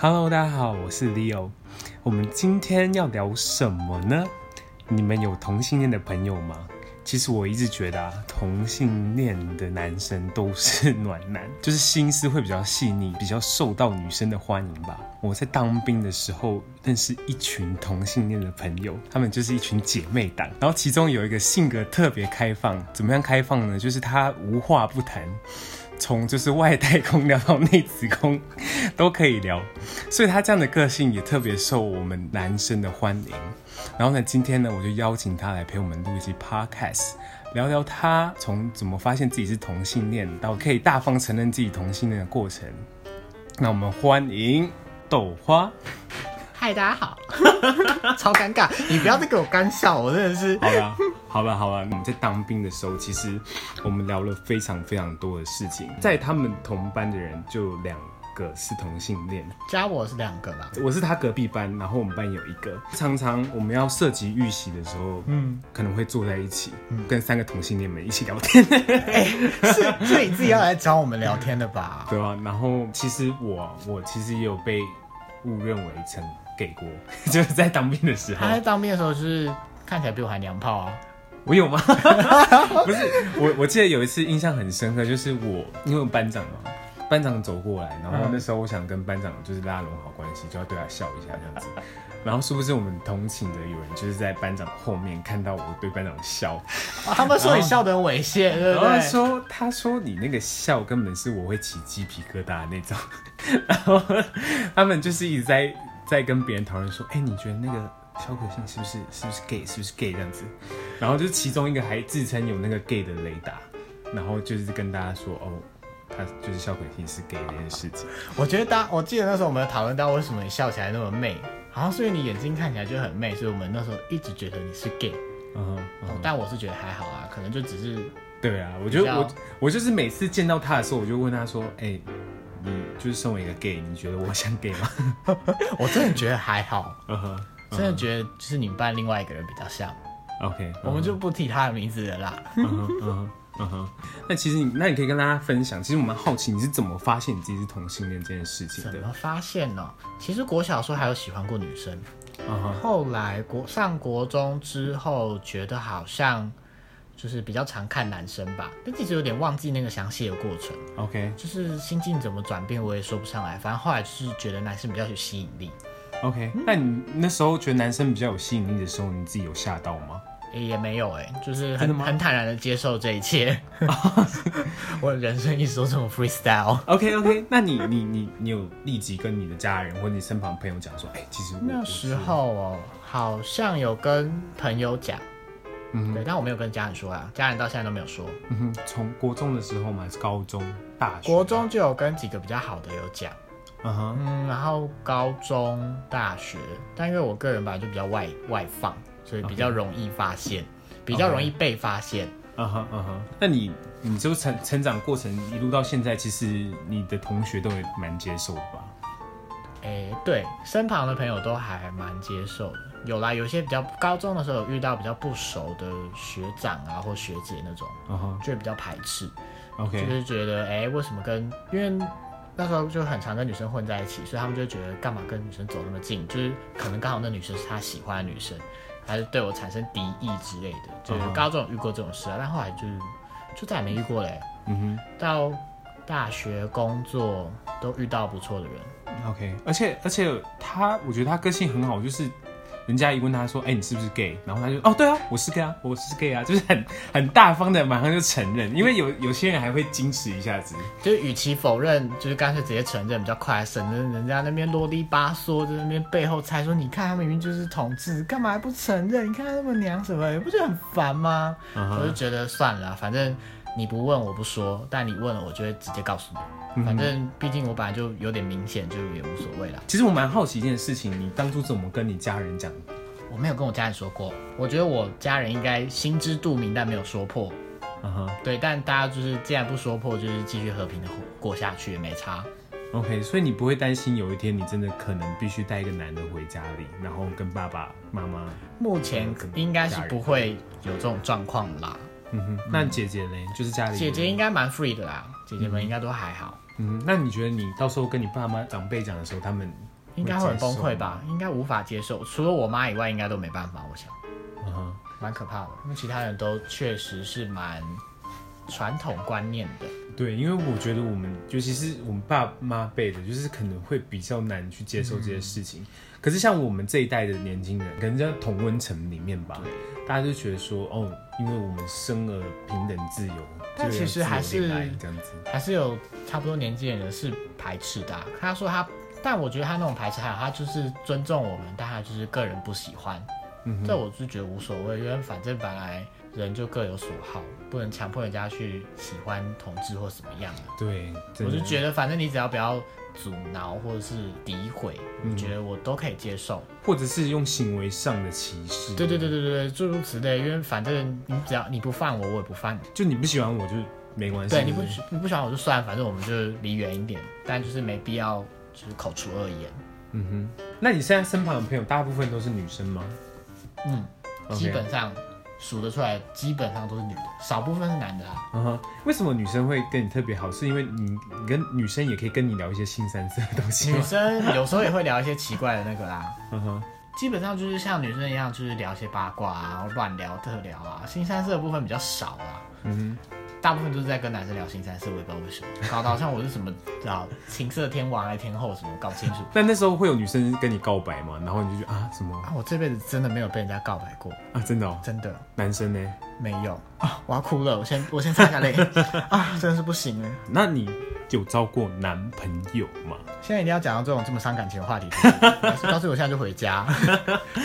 Hello，大家好，我是 Leo。我们今天要聊什么呢？你们有同性恋的朋友吗？其实我一直觉得啊，同性恋的男生都是暖男，就是心思会比较细腻，比较受到女生的欢迎吧。我在当兵的时候认识一群同性恋的朋友，他们就是一群姐妹党。然后其中有一个性格特别开放，怎么样开放呢？就是他无话不谈，从就是外太空聊到内子宫都可以聊，所以他这样的个性也特别受我们男生的欢迎。然后呢，今天呢，我就邀请他来陪我们录一期 podcast，聊聊他从怎么发现自己是同性恋，到可以大方承认自己同性恋的过程。那我们欢迎豆花。嗨，大家好。超尴尬，你不要再给我干笑，我真的是。好吧，好吧，好吧。我们在当兵的时候，其实我们聊了非常非常多的事情。在他们同班的人就两。个是同性恋，加我是两个啦。我是他隔壁班，然后我们班有一个。常常我们要涉及预习的时候，嗯，可能会坐在一起，嗯，跟三个同性恋们一起聊天。哎、欸，是是你自己要来找我们聊天的吧？对啊。然后其实我我其实也有被误认为成 gay 过，就是在当兵的时候。他在当兵的时候就是看起来比我还娘炮啊。我有吗？不是，我我记得有一次印象很深刻，就是我因为我班长嘛。班长走过来，然后那时候我想跟班长就是拉拢好关系，就要对他笑一下这样子。然后是不是我们同寝的有人就是在班长后面看到我对班长笑？哦、他们说你笑得很猥亵，对不对？然后说他说你那个笑根本是我会起鸡皮疙瘩的那种。然后他们就是一直在在跟别人讨论说，哎、欸，你觉得那个小可信是不是是不是 gay 是不是 gay 这样子？然后就是其中一个还自称有那个 gay 的雷达，然后就是跟大家说哦。他就是萧可信是 gay 这件事情。我觉得当我记得那时候我们讨论到为什么你笑起来那么媚，好像是因为你眼睛看起来就很媚，所以我们那时候一直觉得你是 gay。嗯哼，嗯哼，但我是觉得还好啊，可能就只是。对啊，我觉得我我就是每次见到他的时候，我就问他说：“哎、欸，你就是身为一个 gay，你觉得我像 gay 吗？” 我真的觉得还好。嗯哼，真的觉得就是你们班另外一个人比较像。OK，我们就不提他的名字了啦。嗯哼，那其实你，那你可以跟大家分享，其实我蛮好奇你是怎么发现你自己是同性恋这件事情的？怎么发现呢？其实国小时候还有喜欢过女生，嗯哼，后来国上国中之后，觉得好像就是比较常看男生吧，但其实有点忘记那个详细的过程。OK，就是心境怎么转变，我也说不上来。反正后来就是觉得男生比较有吸引力。OK，那你那时候觉得男生比较有吸引力的时候，你自己有吓到吗？也没有哎、欸，就是很很坦然的接受这一切。我人生一直都这么 freestyle。OK OK，那你你你你有立即跟你的家人或者你身旁朋友讲说，哎、欸，其实那时候哦，好像有跟朋友讲，嗯，对，但我没有跟家人说啊，家人到现在都没有说。嗯哼，从国中的时候嘛，还是高中、大学？国中就有跟几个比较好的有讲，嗯哼，嗯，然后高中、大学，但因为我个人吧就比较外外放。所以比较容易发现.比较容易被发现。嗯哼嗯哼。那你，你就成成长过程一路到现在，其实你的同学都也蛮接受的吧？哎、欸，对，身旁的朋友都还蛮接受的。有啦，有些比较高中的时候有遇到比较不熟的学长啊或学姐那种，就会比较排斥。OK，就是觉得哎、欸，为什么跟？因为那时候就很常跟女生混在一起，所以他们就觉得干嘛跟女生走那么近？就是可能刚好那女生是他喜欢的女生。还是对我产生敌意之类的，就是高中有遇过这种事啊，但后来就是就再也没遇过嘞。嗯哼，到大学工作都遇到不错的人。OK，而且而且他，我觉得他个性很好，就是。人家一问他说：“哎、欸，你是不是 gay？” 然后他就：“哦，对啊，我是 gay 啊，我是 gay 啊。”就是很很大方的，马上就承认。因为有有些人还会矜持一下子，就是与其否认，就是干脆直接承认比较快，省得人家那边啰里吧嗦，在那边背后猜说：“你看他明明就是同志，干嘛还不承认？你看他那么娘什么，你不觉得很烦吗？” uh -huh. 我就觉得算了，反正你不问我不说，但你问了，我就会直接告诉你。反正毕竟我本来就有点明显，就也无所谓了。其实我蛮好奇一件事情，你当初怎么跟你家人讲？我没有跟我家人说过，我觉得我家人应该心知肚明，但没有说破。嗯哼，对，但大家就是既然不说破，就是继续和平的过下去也没差。OK，所以你不会担心有一天你真的可能必须带一个男的回家里，然后跟爸爸妈妈？目前应该是不会有这种状况啦。嗯哼，那姐姐呢？就是家里姐姐应该蛮 free 的啦，姐姐们应该都还好。嗯，那你觉得你到时候跟你爸妈长辈讲的时候，他们应该会很崩溃吧？应该无法接受，除了我妈以外，应该都没办法。我想，嗯哼，蛮可怕的，因为其他人都确实是蛮传统观念的。对，因为我觉得我们，尤其是我们爸妈辈的，就是可能会比较难去接受这些事情。嗯、可是像我们这一代的年轻人，可能在同温层里面吧，大家就觉得说，哦，因为我们生而平等自由。但其实还是这样子，还是有差不多年纪的人是排斥的啊。他说他，但我觉得他那种排斥还有他就是尊重我们，但他就是个人不喜欢。这我是觉得无所谓，因为反正本来人就各有所好，不能强迫人家去喜欢同志或什么样的。对，我就觉得反正你只要不要阻挠或者是诋毁，我觉得我都可以接受，或者是用行为上的歧视。对对对对对，诸如此类。因为反正你只要你不犯我，我也不犯你。就你不喜欢我就没关系。对，你不你不喜欢我就算，反正我们就离远一点。但就是没必要就是口出恶言。嗯哼。那你现在身旁的朋友大部分都是女生吗？嗯，基本上。数得出来，基本上都是女的，少部分是男的啊。嗯哼，为什么女生会跟你特别好？是因为你，你跟女生也可以跟你聊一些新三色的东西。女生有时候也会聊一些奇怪的那个啦。嗯哼，基本上就是像女生一样，就是聊一些八卦啊，乱聊特聊啊。新三色的部分比较少啦。嗯哼。大部分都是在跟男生聊性三色，我也不知道为什么，搞得好像我是什么叫情色天王还是天后什么，搞不清楚。但那时候会有女生跟你告白吗？然后你就觉得啊什么？啊，我这辈子真的没有被人家告白过啊！真的哦，真的。男生呢？没有啊！我要哭了，我先我先擦下泪 啊！真的是不行哎。那你？有交过男朋友吗？现在一定要讲到这种这么伤感情的话题，告诉我现在就回家。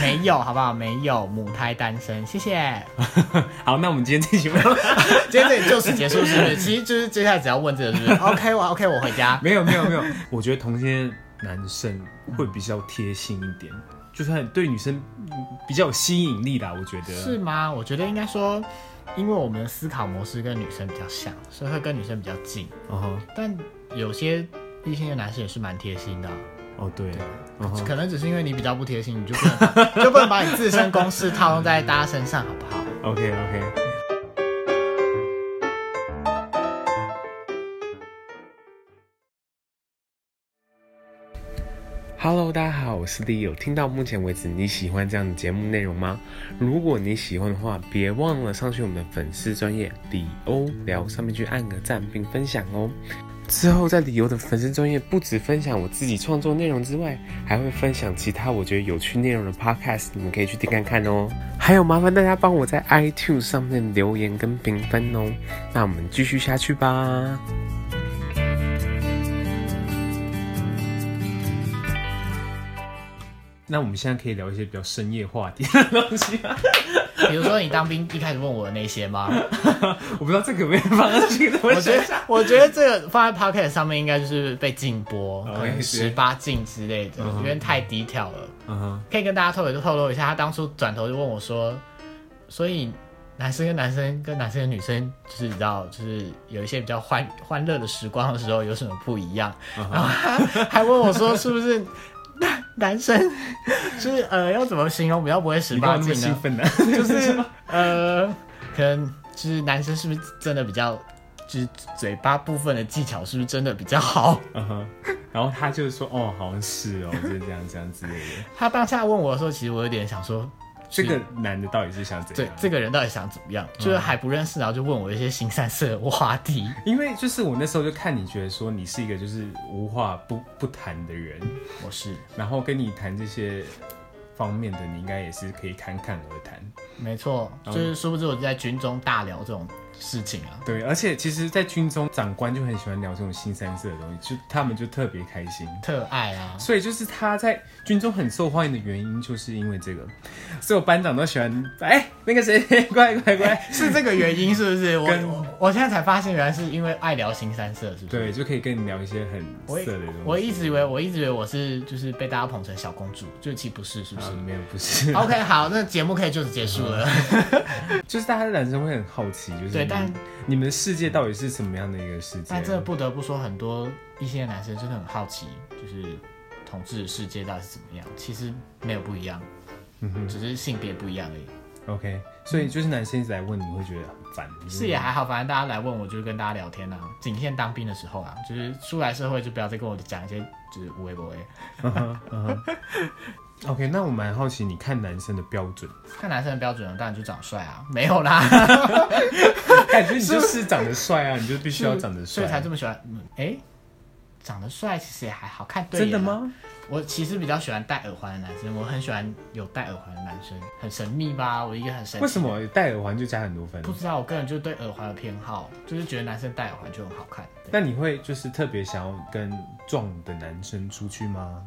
没有，好不好？没有，母胎单身，谢谢。好，那我们今天这期，今天这里就此结束，是不是？其实就是接下来只要问这个，是不是？OK，我 OK，我回家。没有，没有，没有。我觉得同性男生会比较贴心一点，就是对女生比较有吸引力啦。我觉得是吗？我觉得应该说。因为我们的思考模式跟女生比较像，所以会跟女生比较近。Uh huh. 但有些异性的男生也是蛮贴心的。哦，oh, 对，对 uh huh. 可能只是因为你比较不贴心，你就不能 就不能把你自身公式套用在大家身上，好不好？OK OK。Hello，大家好，我是 Leo。听到目前为止，你喜欢这样的节目内容吗？如果你喜欢的话，别忘了上去我们的粉丝专页李欧聊上面去按个赞并分享哦。之后在李欧的粉丝专业，不止分享我自己创作内容之外，还会分享其他我觉得有趣内容的 Podcast，你们可以去听看看哦。还有麻烦大家帮我在 iTune 上面留言跟评分哦。那我们继续下去吧。那我们现在可以聊一些比较深夜话题的 东西，比如说你当兵一开始问我的那些吗？我不知道这个可不可以放上去。我觉得，我觉得这个放在 podcast 上面应该就是被禁播，可能十八禁之类的，因为太低调了。嗯哼，可以跟大家透露就透露一下，他当初转头就问我说，所以男生跟男生跟男生跟女生，就是你知道，就是有一些比较欢欢乐的时光的时候有什么不一样？然后他还问我说，是不是？男生 就是呃，要怎么形容比较不会十八禁呢？就是呃，可能就是男生是不是真的比较，就是嘴巴部分的技巧是不是真的比较好？嗯哼。然后他就是说，哦，好像是哦，就是这样这样之类的。他当下问我的时候，其实我有点想说。这个男的到底是想怎样？对，这个人到底想怎么样？就是还不认识，然后就问我一些新三色的话题。因为就是我那时候就看你觉得说你是一个就是无话不不谈的人，我是。然后跟你谈这些方面的，你应该也是可以侃侃而谈。没错，就是殊不知我就在军中大聊这种。事情啊，对，而且其实，在军中长官就很喜欢聊这种新三色的东西，就他们就特别开心，特爱啊。所以就是他在军中很受欢迎的原因，就是因为这个，所有班长都喜欢。哎、欸，那个谁，乖乖乖，是这个原因是不是？跟我我现在才发现，原来是因为爱聊新三色，是不是？对，就可以跟你聊一些很色的东西。我一直以为，我一直以为我是就是被大家捧成小公主，就其实不是，是不是？没有，不是。OK，好，那节目可以就此结束了。就是大家的男生会很好奇，就是对。但你们的世界到底是什么样的一个世界？但这不得不说，很多一些男生真的很好奇，就是同志的世界到底是怎么样？其实没有不一样，嗯哼，只是性别不一样而已。OK，所以就是男生一直来问，你会觉得很烦？是也还好，反正大家来问我，就是跟大家聊天啊。仅限当兵的时候啊，就是出来社会就不要再跟我讲一些就是无微不谓。OK，那我蛮好奇，你看男生的标准？看男生的标准，当然就长帅啊，没有啦。感觉你就是长得帅啊，你就必须要长得帅，所以才这么喜欢。哎、欸，长得帅其实也还好看。对，真的吗？我其实比较喜欢戴耳环的男生，我很喜欢有戴耳环的男生，很神秘吧？我一个很神秘。为什么戴耳环就加很多分？不知道，我个人就是对耳环的偏好，就是觉得男生戴耳环就很好看。那你会就是特别想要跟壮的男生出去吗？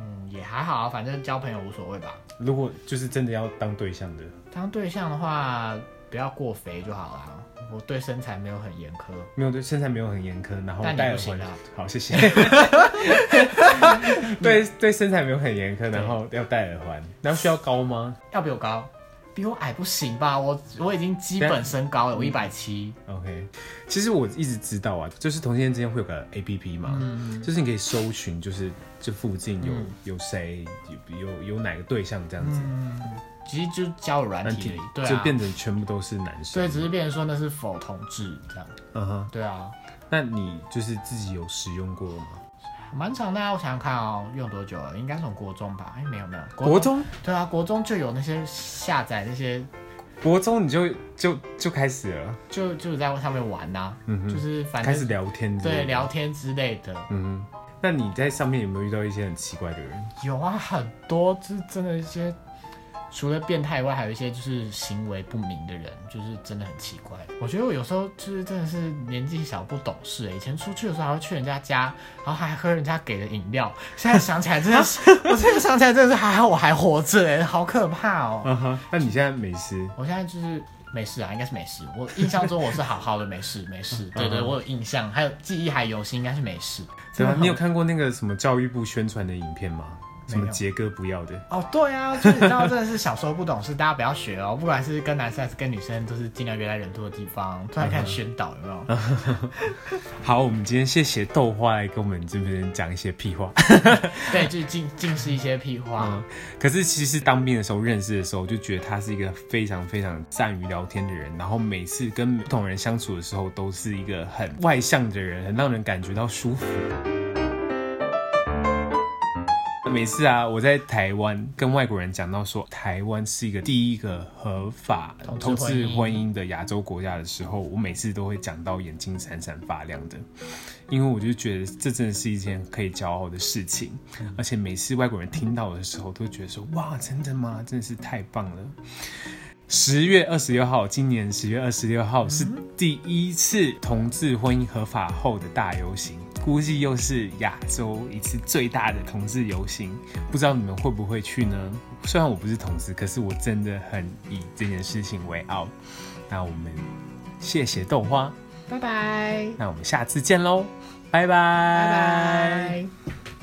嗯，也还好啊，反正交朋友无所谓吧。如果就是真的要当对象的，当对象的话，不要过肥就好了。我对身材没有很严苛，没有对身材没有很严苛，然后戴耳环。好，谢谢。对对身材没有很严苛，然后要戴耳环，然后需要高吗？要比我高。比我矮不行吧？我我已经基本身高了，我一百七。OK，其实我一直知道啊，就是同性恋之间会有个 APP 嘛，嗯、就是你可以搜寻，就是这附近有、嗯、有谁有有有哪个对象这样子。嗯，其实就交友软体，对、啊，就变成全部都是男生。对，只是变成说那是否同志这样。嗯哼，对啊。那你就是自己有使用过吗？蛮长的啊，我想想看哦，用多久了？应该从国中吧？哎，没有没有，国中？对啊，国中就有那些下载那些，国中你就就就开始了，就就在上面玩呐、啊，嗯哼，就是反正开始聊天，对，聊天之类的，嗯哼。那你在上面有没有遇到一些很奇怪的人？有啊，很多，就是真的一些。除了变态以外，还有一些就是行为不明的人，就是真的很奇怪。我觉得我有时候就是真的是年纪小不懂事，以前出去的时候还会去人家家，然后还喝人家给的饮料。现在想起来真的是，我现在想起来真的是还好我还活着哎，好可怕哦。嗯哼，那你现在没事？我现在就是没事啊，应该是没事。我印象中我是好好的，没事没事。对对，我有印象，还有记忆还犹新，应该是没事。对啊，你有看过那个什么教育部宣传的影片吗？什么杰哥不要的哦，对啊，就是你知道，真的是小时候不懂事，大家不要学哦。不管是跟男生还是跟女生，都是尽量约在人多的地方。突然开始宣导，有没有？好，我们今天谢谢豆花来跟我们这边讲一些屁话。对，就尽尽是一些屁话。嗯。可是其实当兵的时候认识的时候，就觉得他是一个非常非常善于聊天的人。然后每次跟不同人相处的时候，都是一个很外向的人，很让人感觉到舒服。每次啊，我在台湾跟外国人讲到说台湾是一个第一个合法同志婚姻的亚洲国家的时候，我每次都会讲到眼睛闪闪发亮的，因为我就觉得这真的是一件可以骄傲的事情，而且每次外国人听到的时候都觉得说哇，真的吗？真的是太棒了。十月二十六号，今年十月二十六号是第一次同志婚姻合法后的大游行，估计又是亚洲一次最大的同志游行，不知道你们会不会去呢？虽然我不是同志，可是我真的很以这件事情为傲。那我们谢谢豆花，拜拜。那我们下次见喽，拜拜，拜拜。